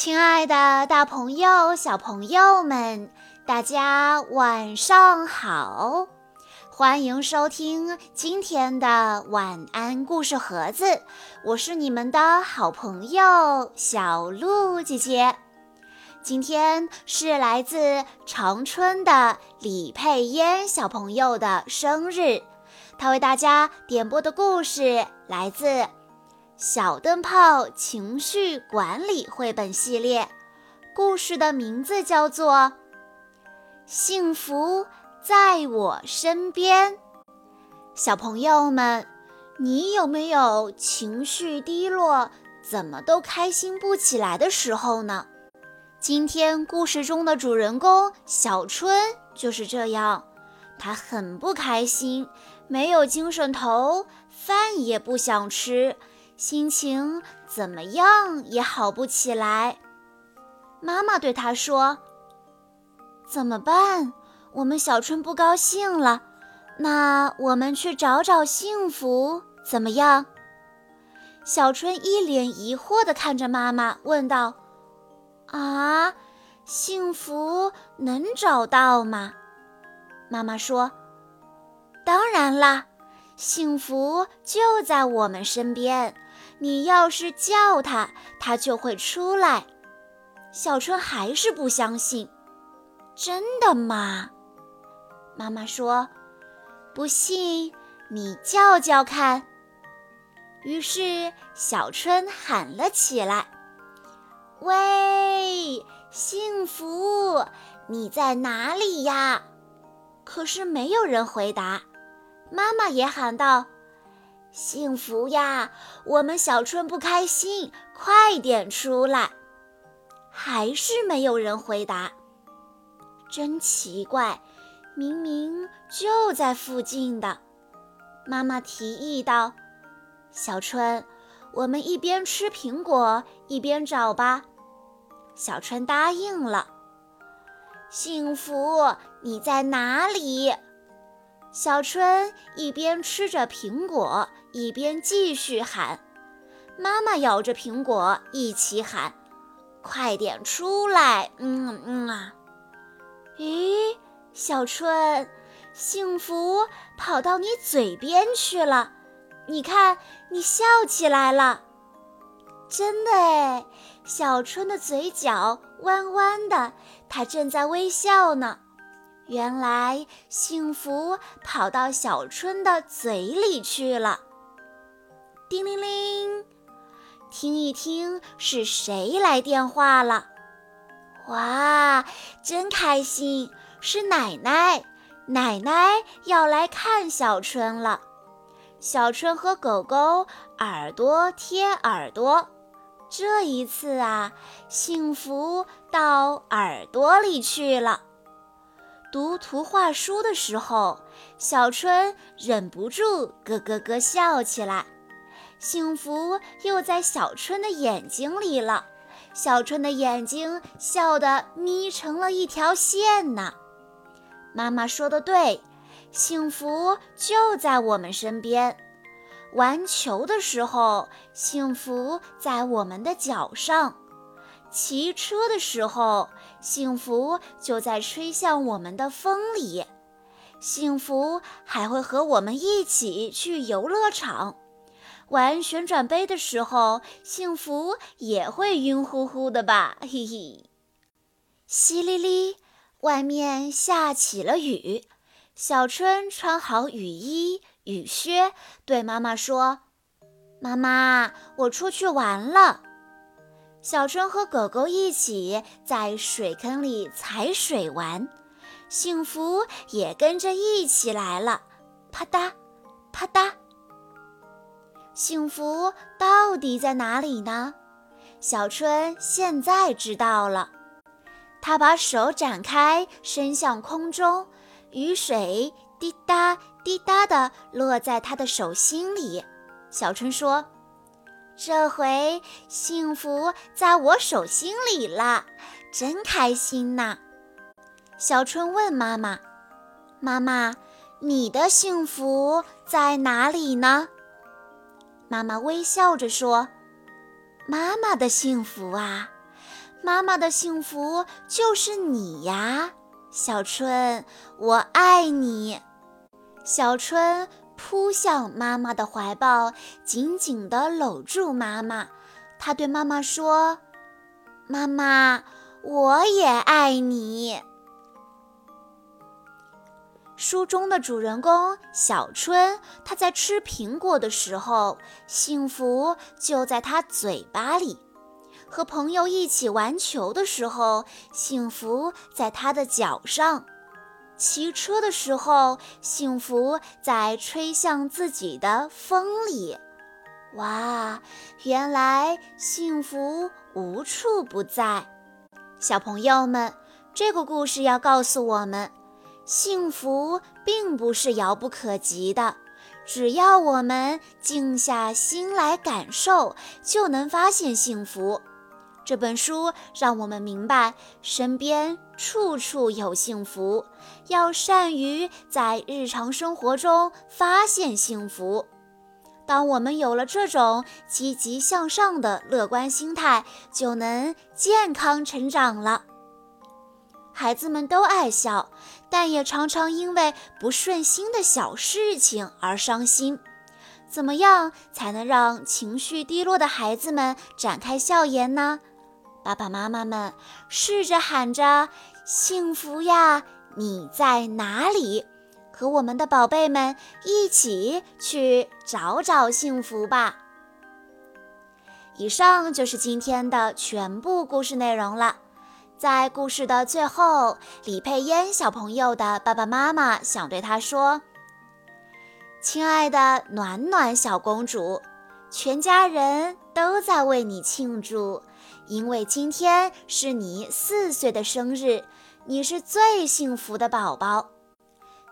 亲爱的，大朋友、小朋友们，大家晚上好！欢迎收听今天的晚安故事盒子，我是你们的好朋友小鹿姐姐。今天是来自长春的李佩嫣小朋友的生日，她为大家点播的故事来自。小灯泡情绪管理绘本系列，故事的名字叫做《幸福在我身边》。小朋友们，你有没有情绪低落、怎么都开心不起来的时候呢？今天故事中的主人公小春就是这样，他很不开心，没有精神头，饭也不想吃。心情怎么样也好不起来。妈妈对他说：“怎么办？我们小春不高兴了，那我们去找找幸福怎么样？”小春一脸疑惑地看着妈妈，问道：“啊，幸福能找到吗？”妈妈说：“当然啦，幸福就在我们身边。”你要是叫它，它就会出来。小春还是不相信，真的吗？妈妈说：“不信，你叫叫看。”于是小春喊了起来：“喂，幸福，你在哪里呀？”可是没有人回答。妈妈也喊道。幸福呀！我们小春不开心，快点出来！还是没有人回答。真奇怪，明明就在附近的。妈妈提议道：“小春，我们一边吃苹果一边找吧。”小春答应了。幸福，你在哪里？小春一边吃着苹果。一边继续喊，妈妈咬着苹果一起喊：“快点出来！”嗯嗯啊，咦，小春，幸福跑到你嘴边去了，你看，你笑起来了，真的哎，小春的嘴角弯弯的，他正在微笑呢。原来幸福跑到小春的嘴里去了。叮铃铃，听一听是谁来电话了？哇，真开心！是奶奶，奶奶要来看小春了。小春和狗狗耳朵贴耳朵，这一次啊，幸福到耳朵里去了。读图画书的时候，小春忍不住咯咯咯笑起来。幸福又在小春的眼睛里了，小春的眼睛笑得眯成了一条线呢。妈妈说的对，幸福就在我们身边。玩球的时候，幸福在我们的脚上；骑车的时候，幸福就在吹向我们的风里。幸福还会和我们一起去游乐场。玩旋转杯的时候，幸福也会晕乎乎的吧？嘿嘿。淅沥沥，外面下起了雨。小春穿好雨衣、雨靴，对妈妈说：“妈妈，我出去玩了。”小春和狗狗一起在水坑里踩水玩，幸福也跟着一起来了。啪嗒，啪嗒。幸福到底在哪里呢？小春现在知道了。他把手展开，伸向空中，雨水滴答滴答地落在他的手心里。小春说：“这回幸福在我手心里了，真开心呐！”小春问妈妈：“妈妈，你的幸福在哪里呢？”妈妈微笑着说：“妈妈的幸福啊，妈妈的幸福就是你呀，小春，我爱你。小春扑向妈妈的怀抱，紧紧地搂住妈妈。他对妈妈说：“妈妈，我也爱你。”书中的主人公小春，他在吃苹果的时候，幸福就在他嘴巴里；和朋友一起玩球的时候，幸福在他的脚上；骑车的时候，幸福在吹向自己的风里。哇，原来幸福无处不在！小朋友们，这个故事要告诉我们。幸福并不是遥不可及的，只要我们静下心来感受，就能发现幸福。这本书让我们明白，身边处处有幸福，要善于在日常生活中发现幸福。当我们有了这种积极向上的乐观心态，就能健康成长了。孩子们都爱笑，但也常常因为不顺心的小事情而伤心。怎么样才能让情绪低落的孩子们展开笑颜呢？爸爸妈妈们试着喊着“幸福呀，你在哪里”，和我们的宝贝们一起去找找幸福吧。以上就是今天的全部故事内容了。在故事的最后，李佩嫣小朋友的爸爸妈妈想对他说：“亲爱的暖暖小公主，全家人都在为你庆祝，因为今天是你四岁的生日，你是最幸福的宝宝。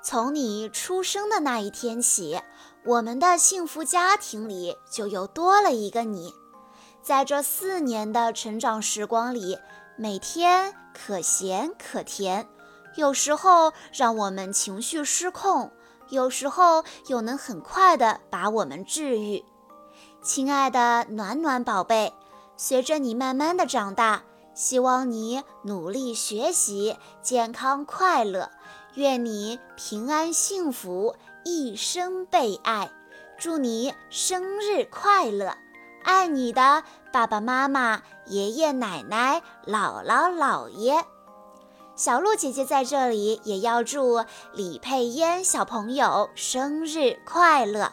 从你出生的那一天起，我们的幸福家庭里就又多了一个你。在这四年的成长时光里。”每天可咸可甜，有时候让我们情绪失控，有时候又能很快的把我们治愈。亲爱的暖暖宝贝，随着你慢慢的长大，希望你努力学习，健康快乐，愿你平安幸福，一生被爱。祝你生日快乐！爱你的爸爸妈妈、爷爷奶奶、姥姥姥爷，小鹿姐姐在这里也要祝李佩嫣小朋友生日快乐。